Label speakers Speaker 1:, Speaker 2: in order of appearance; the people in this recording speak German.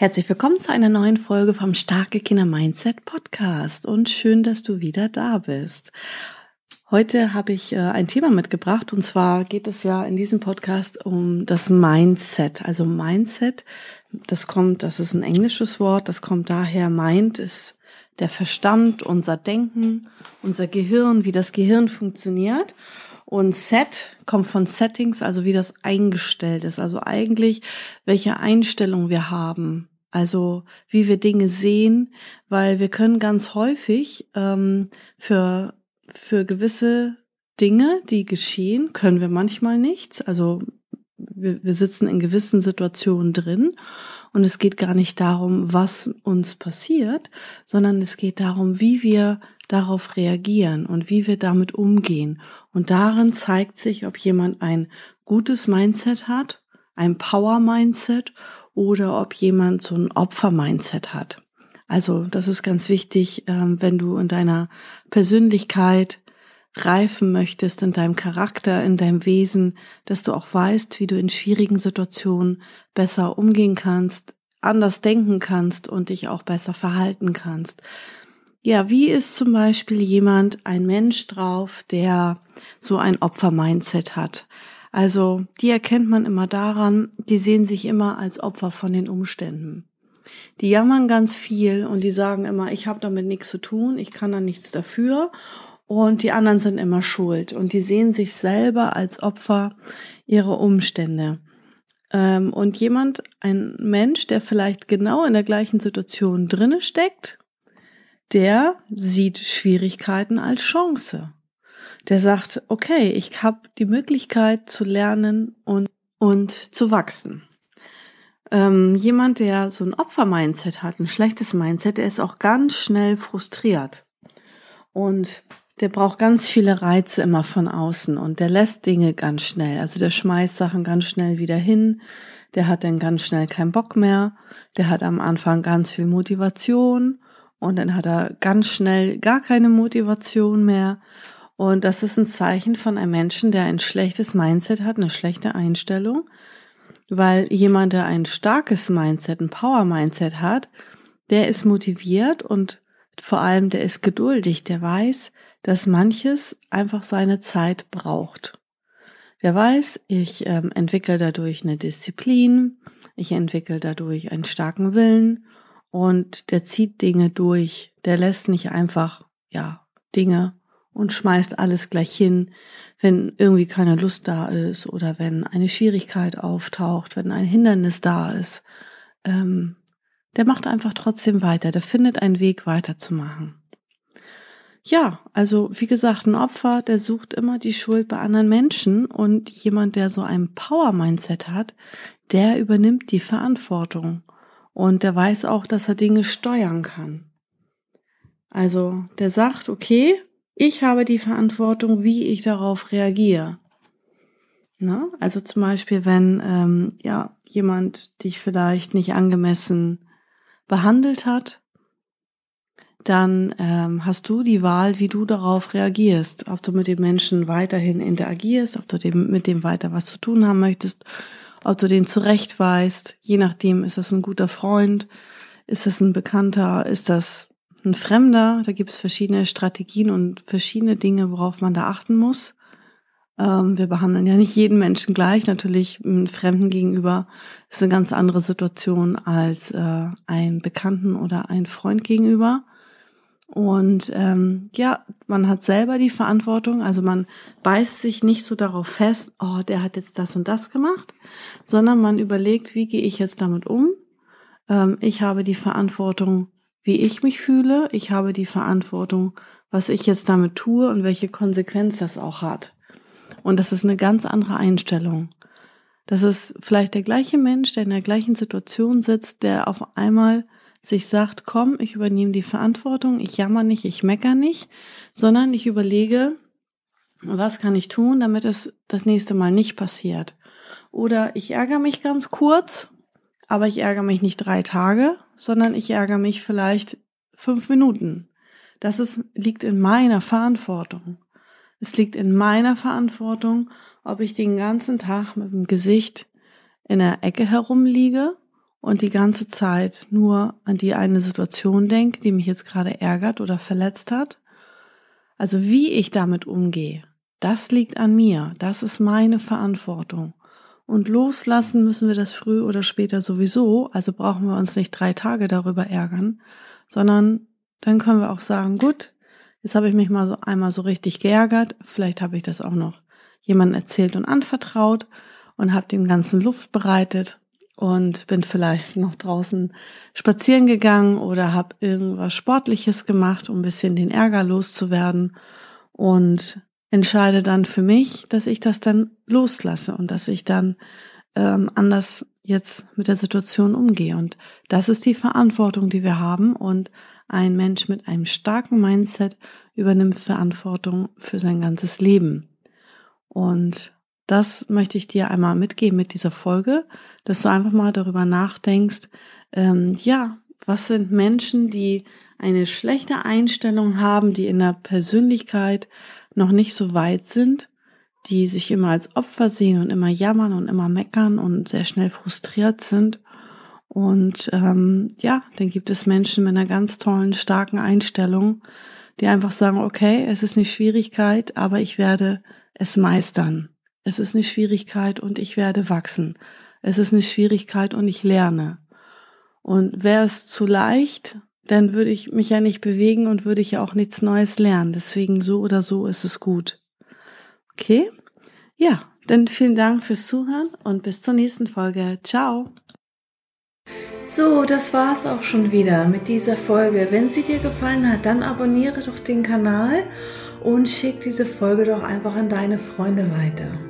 Speaker 1: Herzlich willkommen zu einer neuen Folge vom Starke Kinder Mindset Podcast und schön, dass du wieder da bist. Heute habe ich äh, ein Thema mitgebracht und zwar geht es ja in diesem Podcast um das Mindset. Also Mindset, das kommt, das ist ein englisches Wort, das kommt daher, Mind ist der Verstand, unser Denken, unser Gehirn, wie das Gehirn funktioniert. Und Set kommt von Settings, also wie das eingestellt ist. Also eigentlich, welche Einstellung wir haben. Also wie wir Dinge sehen, weil wir können ganz häufig ähm, für, für gewisse Dinge, die geschehen, können wir manchmal nichts. Also wir, wir sitzen in gewissen Situationen drin und es geht gar nicht darum, was uns passiert, sondern es geht darum, wie wir darauf reagieren und wie wir damit umgehen. Und darin zeigt sich, ob jemand ein gutes Mindset hat, ein Power-Mindset oder ob jemand so ein Opfer-Mindset hat. Also das ist ganz wichtig, ähm, wenn du in deiner Persönlichkeit reifen möchtest, in deinem Charakter, in deinem Wesen, dass du auch weißt, wie du in schwierigen Situationen besser umgehen kannst, anders denken kannst und dich auch besser verhalten kannst. Ja, wie ist zum Beispiel jemand, ein Mensch drauf, der so ein Opfer-Mindset hat? Also, die erkennt man immer daran, die sehen sich immer als Opfer von den Umständen. Die jammern ganz viel und die sagen immer, ich habe damit nichts zu tun, ich kann da nichts dafür und die anderen sind immer schuld und die sehen sich selber als Opfer ihrer Umstände. Ähm, und jemand, ein Mensch, der vielleicht genau in der gleichen Situation drinne steckt, der sieht Schwierigkeiten als Chance. Der sagt, okay, ich habe die Möglichkeit zu lernen und, und zu wachsen. Ähm, jemand, der so ein Opfer-Mindset hat, ein schlechtes Mindset, der ist auch ganz schnell frustriert. Und der braucht ganz viele Reize immer von außen und der lässt Dinge ganz schnell. Also der schmeißt Sachen ganz schnell wieder hin. Der hat dann ganz schnell keinen Bock mehr. Der hat am Anfang ganz viel Motivation und dann hat er ganz schnell gar keine Motivation mehr. Und das ist ein Zeichen von einem Menschen, der ein schlechtes Mindset hat, eine schlechte Einstellung. Weil jemand, der ein starkes Mindset, ein Power-Mindset hat, der ist motiviert und vor allem der ist geduldig, der weiß, dass manches einfach seine Zeit braucht. Wer weiß, ich ähm, entwickle dadurch eine Disziplin, ich entwickle dadurch einen starken Willen und der zieht Dinge durch. Der lässt nicht einfach, ja, Dinge und schmeißt alles gleich hin, wenn irgendwie keine Lust da ist oder wenn eine Schwierigkeit auftaucht, wenn ein Hindernis da ist. Ähm, der macht einfach trotzdem weiter, der findet einen Weg weiterzumachen. Ja, also wie gesagt, ein Opfer, der sucht immer die Schuld bei anderen Menschen und jemand, der so ein Power-Mindset hat, der übernimmt die Verantwortung und der weiß auch, dass er Dinge steuern kann. Also der sagt, okay, ich habe die Verantwortung, wie ich darauf reagiere. Na? Also zum Beispiel, wenn ähm, ja jemand dich vielleicht nicht angemessen behandelt hat, dann ähm, hast du die Wahl, wie du darauf reagierst. Ob du mit dem Menschen weiterhin interagierst, ob du dem, mit dem weiter was zu tun haben möchtest ob du den zurechtweist. Je nachdem, ist das ein guter Freund, ist das ein Bekannter, ist das ein Fremder. Da gibt es verschiedene Strategien und verschiedene Dinge, worauf man da achten muss. Ähm, wir behandeln ja nicht jeden Menschen gleich. Natürlich, einem Fremden gegenüber ist eine ganz andere Situation als äh, einem Bekannten oder einem Freund gegenüber. Und ähm, ja, man hat selber die Verantwortung, also man beißt sich nicht so darauf fest, oh, der hat jetzt das und das gemacht, sondern man überlegt, wie gehe ich jetzt damit um? Ähm, ich habe die Verantwortung, wie ich mich fühle, ich habe die Verantwortung, was ich jetzt damit tue und welche Konsequenz das auch hat. Und das ist eine ganz andere Einstellung. Das ist vielleicht der gleiche Mensch, der in der gleichen Situation sitzt, der auf einmal sich sagt, komm, ich übernehme die Verantwortung, ich jammer nicht, ich mecker nicht, sondern ich überlege, was kann ich tun, damit es das nächste Mal nicht passiert. Oder ich ärgere mich ganz kurz, aber ich ärgere mich nicht drei Tage, sondern ich ärgere mich vielleicht fünf Minuten. Das ist, liegt in meiner Verantwortung. Es liegt in meiner Verantwortung, ob ich den ganzen Tag mit dem Gesicht in der Ecke herumliege und die ganze Zeit nur an die eine Situation denke, die mich jetzt gerade ärgert oder verletzt hat. Also wie ich damit umgehe, das liegt an mir. Das ist meine Verantwortung. Und loslassen müssen wir das früh oder später sowieso. Also brauchen wir uns nicht drei Tage darüber ärgern, sondern dann können wir auch sagen, gut, jetzt habe ich mich mal so einmal so richtig geärgert. Vielleicht habe ich das auch noch jemandem erzählt und anvertraut und habe dem ganzen Luft bereitet und bin vielleicht noch draußen spazieren gegangen oder habe irgendwas Sportliches gemacht, um ein bisschen den Ärger loszuwerden und entscheide dann für mich, dass ich das dann loslasse und dass ich dann ähm, anders jetzt mit der Situation umgehe. Und das ist die Verantwortung, die wir haben. Und ein Mensch mit einem starken Mindset übernimmt Verantwortung für sein ganzes Leben. Und das möchte ich dir einmal mitgeben mit dieser Folge, dass du einfach mal darüber nachdenkst, ähm, ja, was sind Menschen, die eine schlechte Einstellung haben, die in der Persönlichkeit noch nicht so weit sind, die sich immer als Opfer sehen und immer jammern und immer meckern und sehr schnell frustriert sind. Und ähm, ja, dann gibt es Menschen mit einer ganz tollen, starken Einstellung, die einfach sagen, okay, es ist eine Schwierigkeit, aber ich werde es meistern. Es ist eine Schwierigkeit und ich werde wachsen. Es ist eine Schwierigkeit und ich lerne. Und wäre es zu leicht, dann würde ich mich ja nicht bewegen und würde ich ja auch nichts Neues lernen. Deswegen so oder so ist es gut. Okay? Ja, dann vielen Dank fürs Zuhören und bis zur nächsten Folge. Ciao. So, das war's auch schon wieder mit dieser Folge. Wenn sie dir gefallen hat, dann abonniere doch den Kanal und schick diese Folge doch einfach an deine Freunde weiter.